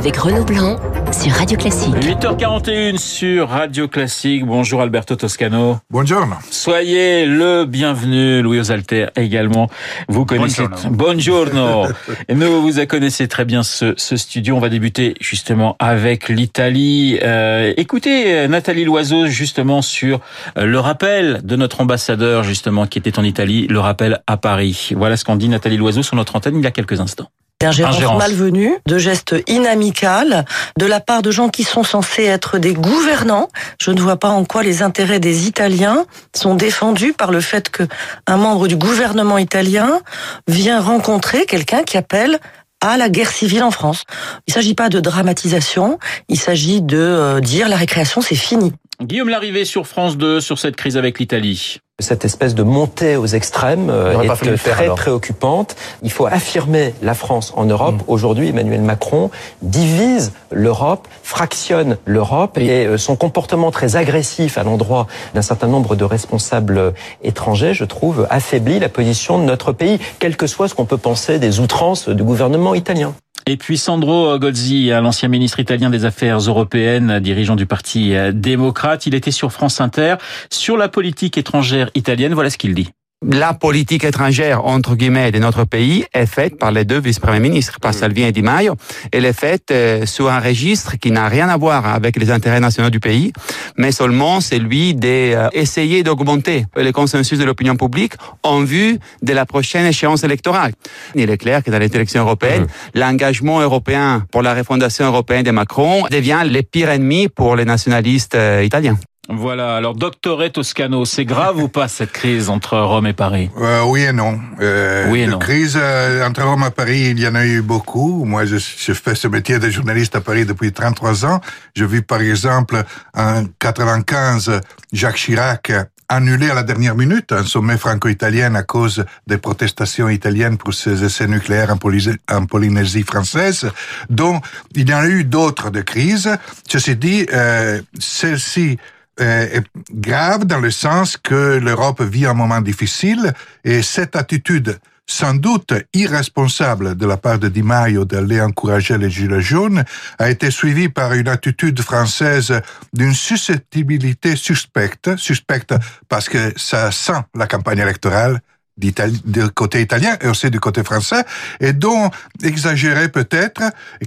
avec Renaud Blanc sur Radio Classique. 8h41 sur Radio Classique. Bonjour Alberto Toscano. Bonjour. Soyez le bienvenu, Louis Osalter également. Vous connaissez. Buongiorno. Nous vous connaissez très bien ce, ce, studio. On va débuter justement avec l'Italie. Euh, écoutez Nathalie Loiseau justement sur euh, le rappel de notre ambassadeur justement qui était en Italie, le rappel à Paris. Voilà ce qu'en dit Nathalie Loiseau sur notre antenne il y a quelques instants d'ingérence malvenue, de gestes inamicales, de la part de gens qui sont censés être des gouvernants. Je ne vois pas en quoi les intérêts des Italiens sont défendus par le fait que un membre du gouvernement italien vient rencontrer quelqu'un qui appelle à la guerre civile en France. Il ne s'agit pas de dramatisation, il s'agit de euh, dire la récréation c'est fini. Guillaume Larrivé sur France 2 sur cette crise avec l'Italie. Cette espèce de montée aux extrêmes euh, est très préoccupante. Il faut affirmer la France en Europe. Mm. Aujourd'hui, Emmanuel Macron divise l'Europe, fractionne l'Europe et euh, son comportement très agressif à l'endroit d'un certain nombre de responsables euh, étrangers, je trouve, affaiblit la position de notre pays, quel que soit ce qu'on peut penser des outrances du gouvernement italien. Et puis Sandro Gozzi, l'ancien ministre italien des Affaires européennes, dirigeant du Parti démocrate, il était sur France Inter sur la politique étrangère italienne. Voilà ce qu'il dit la politique étrangère, entre guillemets, de notre pays est faite par les deux vice-premiers ministres, par Salvini et Di Maio. Elle est faite euh, sur un registre qui n'a rien à voir avec les intérêts nationaux du pays, mais seulement celui d'essayer d'augmenter le consensus de l'opinion publique en vue de la prochaine échéance électorale. Il est clair que dans les élections européennes, mmh. l'engagement européen pour la refondation européenne de Macron devient le pire ennemi pour les nationalistes euh, italiens. Voilà, alors doctoré Toscano, c'est grave ou pas cette crise entre Rome et Paris? Euh, Oui et non. Euh, oui et non. Crise euh, entre Rome et Paris, il y en a eu beaucoup. Moi, je, je, fais ce métier de journaliste à Paris depuis 33 ans. Je vis par exemple en 95, Jacques Chirac annulé à la dernière minute un sommet franco-italien à cause des protestations italiennes pour ses essais nucléaires en, Polynésie française. Donc, il y en a eu d'autres de crises. Ceci dit, euh, celle-ci est grave dans le sens que l'Europe vit un moment difficile et cette attitude sans doute irresponsable de la part de Di Maio d'aller encourager les Gilets jaunes a été suivie par une attitude française d'une susceptibilité suspecte, suspecte parce que ça sent la campagne électorale, du côté italien et aussi du côté français, et dont exagéré peut-être,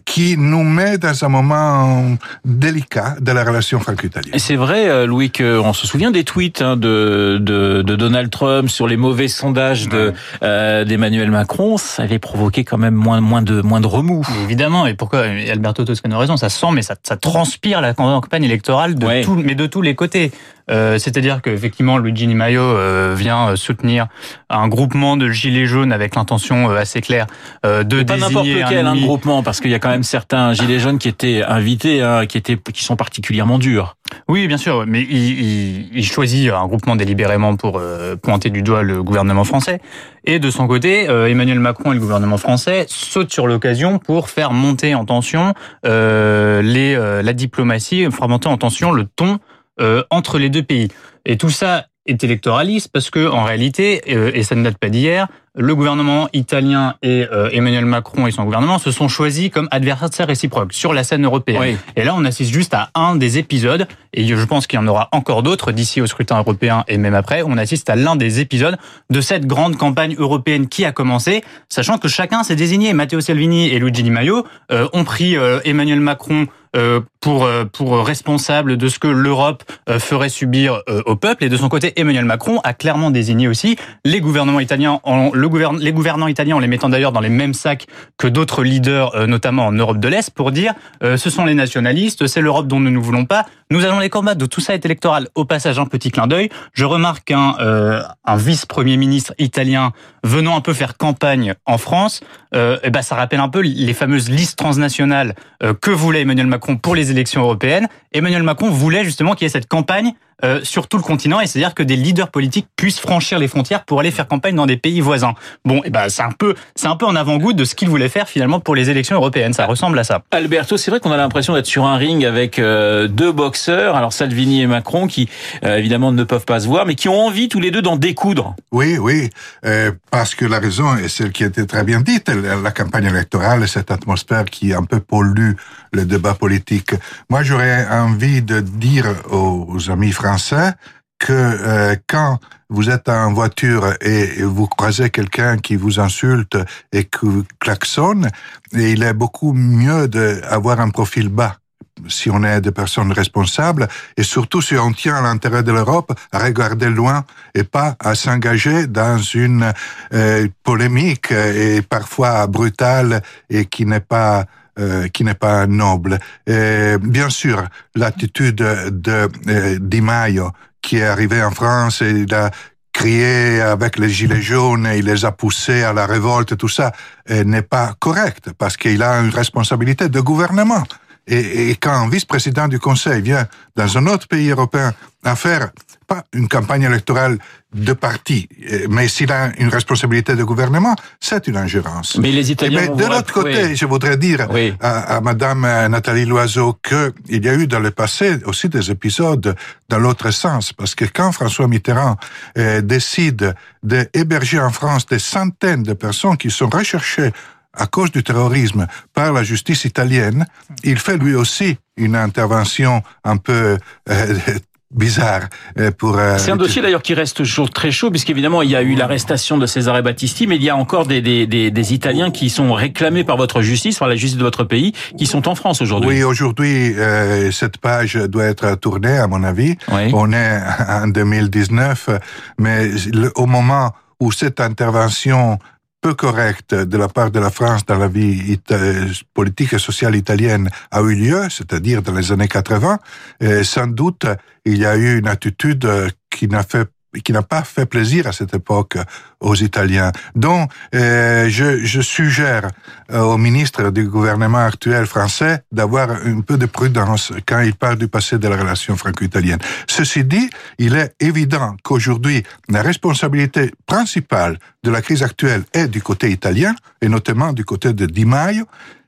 qui nous met dans un moment délicat de la relation franco-italienne. C'est vrai, euh, Louis, qu'on se souvient des tweets hein, de, de, de, Donald Trump sur les mauvais sondages de euh, d'Emmanuel Macron, ça avait provoqué quand même moins, moins de moins de remous. évidemment, et pourquoi Alberto Toscano a raison, ça sent, mais ça, ça transpire la campagne électorale de tout, mais de tous les côtés. Euh, c'est-à-dire qu'effectivement, Luigi Di Maio euh, vient soutenir un groupement de gilets jaunes avec l'intention assez claire de désigner pas n'importe lequel un groupement, parce qu'il y a quand même certains gilets jaunes qui étaient invités, hein, qui étaient, qui sont particulièrement durs. Oui, bien sûr, mais il, il, choisit un groupement délibérément pour pointer du doigt le gouvernement français. Et de son côté, Emmanuel Macron et le gouvernement français sautent sur l'occasion pour faire monter en tension les, la diplomatie, faire monter en tension le ton euh, entre les deux pays. Et tout ça électoraliste parce que en réalité, euh, et ça ne date pas d'hier, le gouvernement italien et euh, Emmanuel Macron et son gouvernement se sont choisis comme adversaires réciproques sur la scène européenne. Et là, on assiste juste à un des épisodes, et je pense qu'il y en aura encore d'autres d'ici au scrutin européen et même après. On assiste à l'un des épisodes de cette grande campagne européenne qui a commencé, sachant que chacun s'est désigné. Matteo Salvini et Luigi Di Maio ont pris Emmanuel Macron euh, pour euh, pour responsable de ce que l'Europe euh, ferait subir au peuple. Et de son côté, Emmanuel Macron a clairement désigné aussi les gouvernements italiens, en, les gouvernants italiens, en les mettant d'ailleurs dans les mêmes sacs que d'autres leaders, notamment en Europe de l'Est, pour dire ce sont les nationalistes, c'est l'Europe dont nous ne voulons pas. Nous allons les combattre. De tout ça est électoral. Au passage, un petit clin d'œil. Je remarque qu'un un vice-premier ministre italien venant un peu faire campagne en France, euh, et ben ça rappelle un peu les fameuses listes transnationales que voulait Emmanuel Macron pour les élections européennes. Emmanuel Macron voulait justement qu'il y ait cette campagne euh, sur tout le continent, et c'est-à-dire que des leaders politiques puissent franchir les frontières pour aller faire campagne dans des pays voisins. Bon, et ben c'est un peu, c'est un peu en avant-goût de ce qu'il voulait faire finalement pour les élections européennes. Ça ressemble à ça. Alberto, c'est vrai qu'on a l'impression d'être sur un ring avec euh, deux boxeurs, alors Salvini et Macron, qui euh, évidemment ne peuvent pas se voir, mais qui ont envie tous les deux d'en découdre. Oui, oui, parce que la raison est celle qui a été très bien dite. La campagne électorale et cette atmosphère qui un peu pollue le débat politique. Moi, j'aurais envie de dire aux, amis français que euh, quand vous êtes en voiture et vous croisez quelqu'un qui vous insulte et qui klaxonne, il est beaucoup mieux d'avoir un profil bas si on est des personnes responsables et surtout si on tient l'intérêt de l'Europe à regarder loin et pas à s'engager dans une euh, polémique et parfois brutale et qui n'est pas euh, qui n'est pas noble. Et bien sûr, l'attitude de euh, Di Maio qui est arrivé en France et il a crié avec les gilets jaunes et il les a poussés à la révolte, tout ça, euh, n'est pas correct parce qu'il a une responsabilité de gouvernement. Et, et quand un vice-président du Conseil vient dans un autre pays européen à faire pas une campagne électorale de parti, mais s'il a une responsabilité de gouvernement, c'est une ingérence. Mais les Italiens. Mais de l'autre côté, je voudrais dire à, à, Madame Nathalie Loiseau qu'il y a eu dans le passé aussi des épisodes dans l'autre sens, parce que quand François Mitterrand euh, décide d'héberger en France des centaines de personnes qui sont recherchées à cause du terrorisme par la justice italienne, il fait lui aussi une intervention un peu euh, bizarre euh, pour. Euh, c'est un dossier d'ailleurs qui reste toujours très chaud puisqu'évidemment il y a eu l'arrestation de Cesare Battisti, mais il y a encore des, des, des, des, Italiens qui sont réclamés par votre justice, par la justice de votre pays, qui sont en France aujourd'hui. Oui, aujourd'hui euh, cette page doit être tournée à mon avis. On est en 2019, mais au moment où cette intervention peu correcte de la part de la France dans la vie politique et sociale italienne a eu lieu, c'est-à-dire dans les années 80, et sans doute il y a eu une attitude qui n'a fait qui n'a pas fait plaisir à cette époque aux Italiens. Donc, euh, je, je, suggère euh, au ministre du gouvernement actuel français d'avoir un peu de prudence quand il parle du passé de la relation franco-italienne. Ceci dit, il est évident qu'aujourd'hui, la responsabilité principale de la crise actuelle est du côté italien, et notamment du côté de Di Maio,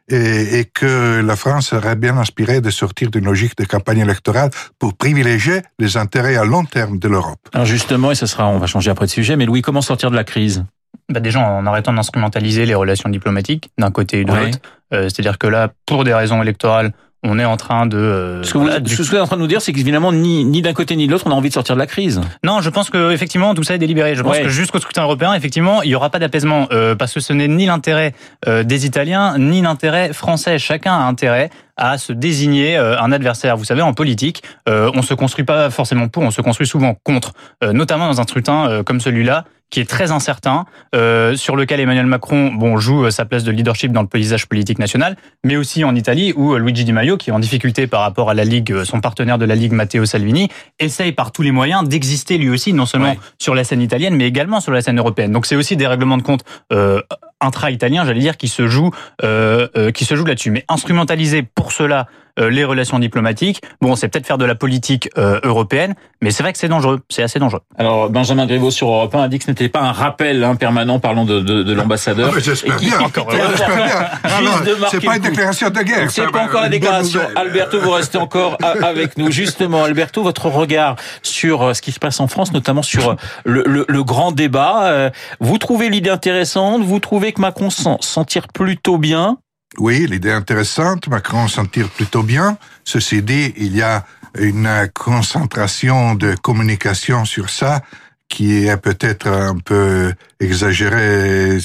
et, et, que la France serait bien inspirée de sortir d'une logique de campagne électorale pour privilégier les intérêts à long terme de l'Europe. Alors justement, et ce sera, on va changer après de sujet, mais Louis, comment sortir de la crise? Bah déjà en arrêtant d'instrumentaliser les relations diplomatiques d'un côté et de l'autre. Euh, C'est-à-dire que là, pour des raisons électorales, on est en train de. Ce que vous, êtes en train de nous dire, c'est qu'évidemment, ni, ni d'un côté ni de l'autre, on a envie de sortir de la crise. Non, je pense que effectivement tout ça est délibéré. Je pense que jusqu'au scrutin européen, effectivement, il y aura pas d'apaisement euh, parce que ce n'est ni l'intérêt euh, des Italiens ni l'intérêt français. Chacun a intérêt à se désigner euh, un adversaire. Vous savez, en politique, on se construit pas forcément pour, on se construit souvent contre, notamment dans un scrutin comme celui-là qui est très incertain, euh, sur lequel Emmanuel Macron bon, joue sa place de leadership dans le paysage politique national, mais aussi en Italie, où Luigi Di Maio, qui est en difficulté par rapport à la Ligue, son partenaire de la Ligue, Matteo Salvini, essaye par tous les moyens d'exister lui aussi, non seulement sur la scène italienne, mais également sur la scène européenne. Donc c'est aussi des règlements de compte euh, intra-italien, j'allais dire, qui se joue, euh, euh, qui se joue là-dessus. Mais instrumentaliser pour cela euh, les relations diplomatiques. Bon, c'est peut-être faire de la politique euh, européenne, mais c'est vrai que c'est dangereux, c'est assez dangereux. Alors, Benjamin Griveaux sur Europe 1 a dit que ce n'était pas un rappel hein, permanent parlant de, de, de l'ambassadeur. Ah, j'espère bien, encore. J'espère bien. C'est pas une déclaration de guerre. C'est pas encore la déclaration. Alberto, vous restez encore avec nous. Justement, Alberto, votre regard sur euh, ce qui se passe en France, notamment sur le, le, le grand débat. Vous trouvez l'idée intéressante? Vous trouvez que Macron s'en tire plutôt bien? Oui, l'idée intéressante. Macron s'en tire plutôt bien. Ceci dit, il y a une concentration de communication sur ça qui est peut-être un peu exagérée.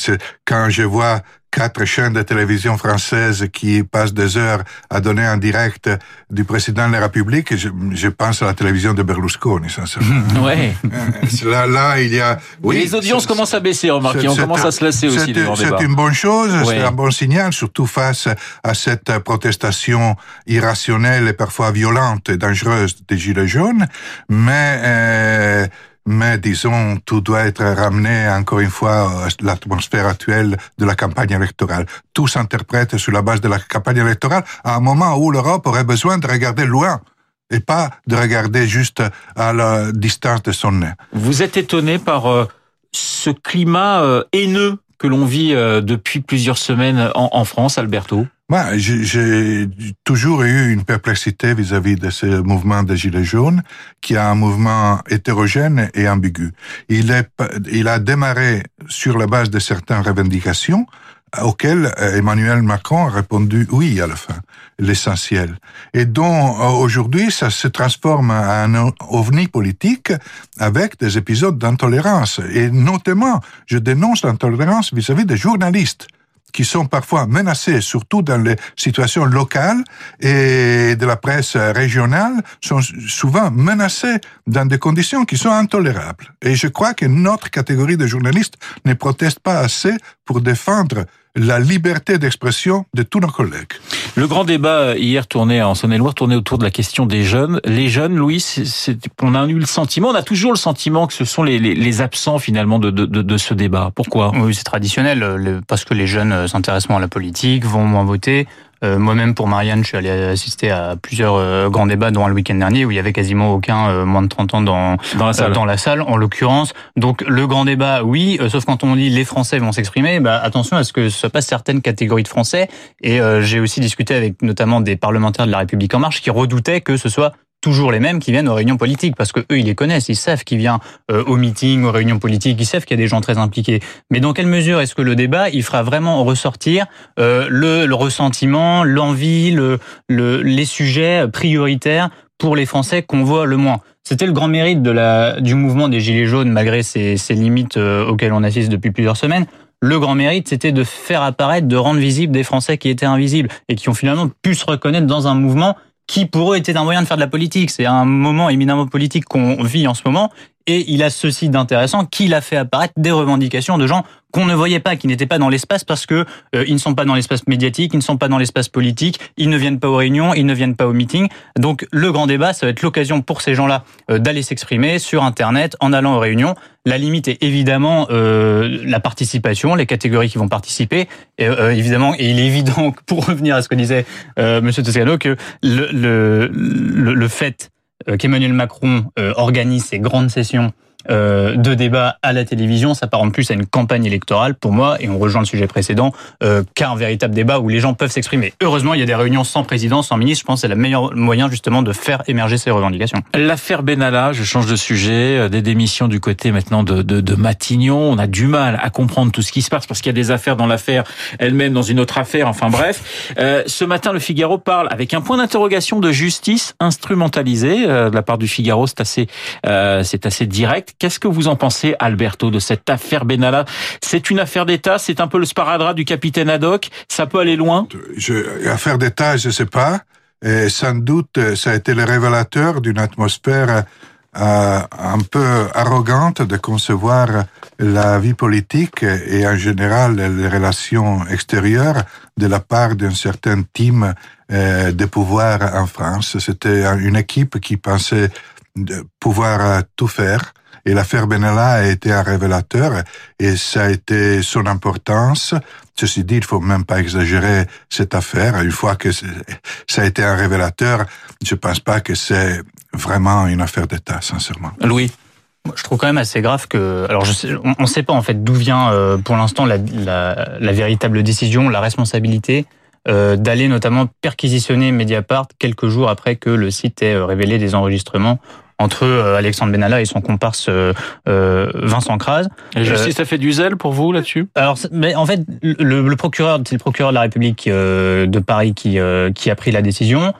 Quand je vois quatre chaînes de télévision françaises qui passent des heures à donner en direct du président de la République. Je, je pense à la télévision de Berlusconi, sincèrement. ouais. Euh, là, là, il y a. Oui, les audiences commencent à baisser, remarquez. On commence à se lasser aussi C'est une bonne chose, c'est un bon signal, surtout face à cette protestation irrationnelle et parfois violente et dangereuse des Gilets jaunes. Mais euh, mais disons, tout doit être ramené encore une fois à l'atmosphère actuelle de la campagne électorale. Tout s'interprète sur la base de la campagne électorale à un moment où l'Europe aurait besoin de regarder loin et pas de regarder juste à la distance de son nez. Vous êtes étonné par euh, ce climat euh, haineux que l'on vit euh, depuis plusieurs semaines en France, Alberto? Moi, j'ai toujours eu une perplexité vis-à-vis de ce mouvement des Gilets jaunes, qui est un mouvement hétérogène et ambigu. Il, est, il a démarré sur la base de certaines revendications, auquel Emmanuel Macron a répondu oui à la fin, l'essentiel. Et dont aujourd'hui ça se transforme en un ovni politique avec des épisodes d'intolérance. Et notamment, je dénonce l'intolérance vis-à-vis des journalistes qui sont parfois menacés, surtout dans les situations locales et de la presse régionale, sont souvent menacés dans des conditions qui sont intolérables. Et je crois que notre catégorie de journalistes ne proteste pas assez pour défendre la liberté d'expression de tous nos collègues. Le grand débat euh, hier tournait en Saône-et-Loire tournait autour de la question des jeunes. Les jeunes, Louis, on a eu le sentiment, on a toujours le sentiment que ce sont les, les, absents finalement de, de, de, ce débat. Pourquoi? Oui, c'est traditionnel, parce que les jeunes euh, s'intéressent moins à la politique, vont moins voter. Euh, moi-même, pour Marianne, je suis allé assister à plusieurs euh, grands débats, dont le week-end dernier, où il y avait quasiment aucun euh, moins de 30 ans dans, dans, la, salle. dans la salle, en l'occurrence. Donc, le grand débat, oui, sauf quand on dit les Français vont s'exprimer, bah, attention à ce que ce soit pas certaines catégories de Français. Et j'ai aussi discuté avec notamment des parlementaires de la République En Marche qui redoutaient que ce soit toujours les mêmes qui viennent aux réunions politiques parce que eux ils les connaissent, ils savent qui vient euh, aux meetings, aux réunions politiques, ils savent qu'il y a des gens très impliqués. Mais dans quelle mesure est-ce que le débat il fera vraiment ressortir euh, le, le, ressentiment, l'envie, le, le, les sujets prioritaires pour les Français qu'on voit le moins? C'était le grand mérite de la, du mouvement des Gilets jaunes malgré ces, ces limites euh, auxquelles on assiste depuis plusieurs semaines. Le grand mérite, c'était de faire apparaître, de rendre visibles des Français qui étaient invisibles et qui ont finalement pu se reconnaître dans un mouvement qui pour eux était un moyen de faire de la politique. C'est un moment éminemment politique qu'on vit en ce moment. Et il a ceci d'intéressant qu'il a fait apparaître des revendications de gens qu'on ne voyait pas, qui n'étaient pas dans l'espace parce que euh, ils ne sont pas dans l'espace médiatique, ils ne sont pas dans l'espace politique, ils ne viennent pas aux réunions, ils ne viennent pas aux meetings. Donc le grand débat, ça va être l'occasion pour ces gens-là euh, d'aller s'exprimer sur Internet en allant aux réunions. La limite est évidemment euh, la participation, les catégories qui vont participer. Et, évidemment, et il est évident, pour revenir à ce que disait Monsieur Toscano, que le, le, le, le fait qu'Emmanuel Macron organise ces grandes sessions euh, de débat à la télévision, en plus à une campagne électorale pour moi, et on rejoint le sujet précédent, euh, qu'à un véritable débat où les gens peuvent s'exprimer. Heureusement, il y a des réunions sans président, sans ministre. Je pense que c'est le meilleur moyen justement de faire émerger ces revendications. L'affaire Benalla, je change de sujet, euh, des démissions du côté maintenant de, de, de Matignon. On a du mal à comprendre tout ce qui se passe parce qu'il y a des affaires dans l'affaire elle-même, dans une autre affaire. Enfin bref, euh, ce matin, le Figaro parle avec un point d'interrogation de justice instrumentalisée de la part du Figaro. C'est assez, c'est assez direct. Qu'est-ce que vous en pensez, Alberto, de cette affaire Benalla? C'est une affaire d'État, c'est un peu le sparadrap du capitaine Haddock, ça peut aller loin? Affaire d'État, je ne sais pas. Sans doute, ça a été le révélateur d'une atmosphère euh, un peu arrogante de concevoir la vie politique et en général les relations extérieures de la part d'un certain team euh, de pouvoir en France. C'était une équipe qui pensait pouvoir tout faire et l'affaire Benalla a été un révélateur et ça a été son importance. Ceci dit, il faut même pas exagérer cette affaire. Une fois que ça a été un révélateur, je pense pas que c'est vraiment une affaire d'État, sincèrement. Louis? Je trouve quand même assez grave que, alors je sais, on ne sait pas en fait d'où vient euh, pour l'instant la, la, la, véritable décision, la responsabilité euh, d'aller notamment perquisitionner Mediapart quelques jours après que le site ait euh, révélé des enregistrements entre euh, Alexandre Benalla et son comparse euh, euh, Vincent Kras. La justice ça fait du zèle pour vous là-dessus? Alors, mais en fait, le, le procureur, c'est le procureur de la République de Paris qui qui a pris la décision,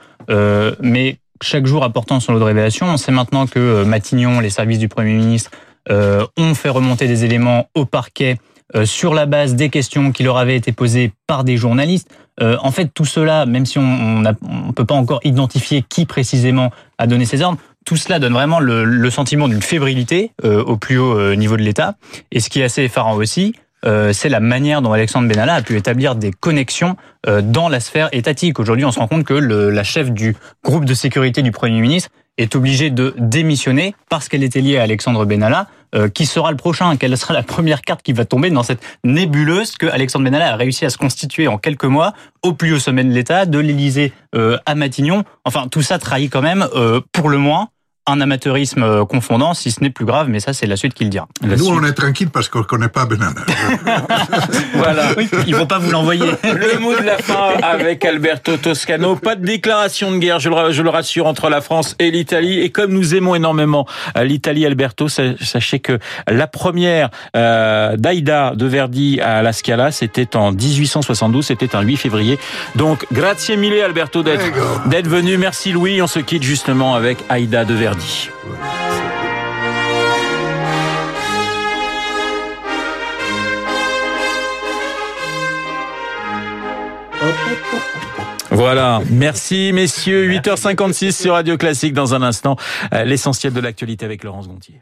mais chaque jour apportant son lot de révélations. On sait maintenant que Matignon, les services du Premier ministre, ont fait remonter des éléments au parquet sur la base des questions qui leur avaient été posées par des journalistes. en fait, tout cela, même si on ne peut pas encore identifier qui précisément a donné ces ordres, tout cela donne vraiment le, sentiment d'une fébrilité euh, au plus haut euh, niveau de l'État. Et ce qui est assez effarant aussi, euh, c'est la manière dont Alexandre Benalla a pu établir des connexions dans la sphère étatique. Aujourd'hui, on se rend compte que la chef du groupe de sécurité du Premier ministre est obligée de démissionner parce qu'elle était liée à Alexandre Benalla. qui sera le prochain Quelle sera la première carte qui va tomber dans cette nébuleuse que Alexandre Benalla a réussi à se constituer en quelques mois au plus haut sommet de l'État, de l'Élysée à Matignon Enfin, tout ça trahit quand même, pour le moins, un amateurisme euh, confondant, si ce n'est plus grave, mais ça c'est la suite qu'il dira. Nous on est tranquille parce qu'on ne connaît pas Benana. voilà, ils vont pas vous l'envoyer. Le mot de la fin avec Alberto Toscano. Pas de déclaration de guerre, je le, rassure, entre la France et l'Italie. Et comme nous aimons énormément euh, l'Italie, Alberto, sachez que la première euh, d'Aida de Verdi à la Scala, c'était en 1872, c'était un 8 février. Donc, grazie mille Alberto d'être venu. Merci Louis. On se quitte justement avec Aïda de Verdi. Voilà, merci messieurs, 8h56 sur Radio Classique. Dans un instant, euh, l'essentiel de l'actualité avec Laurence Gontier.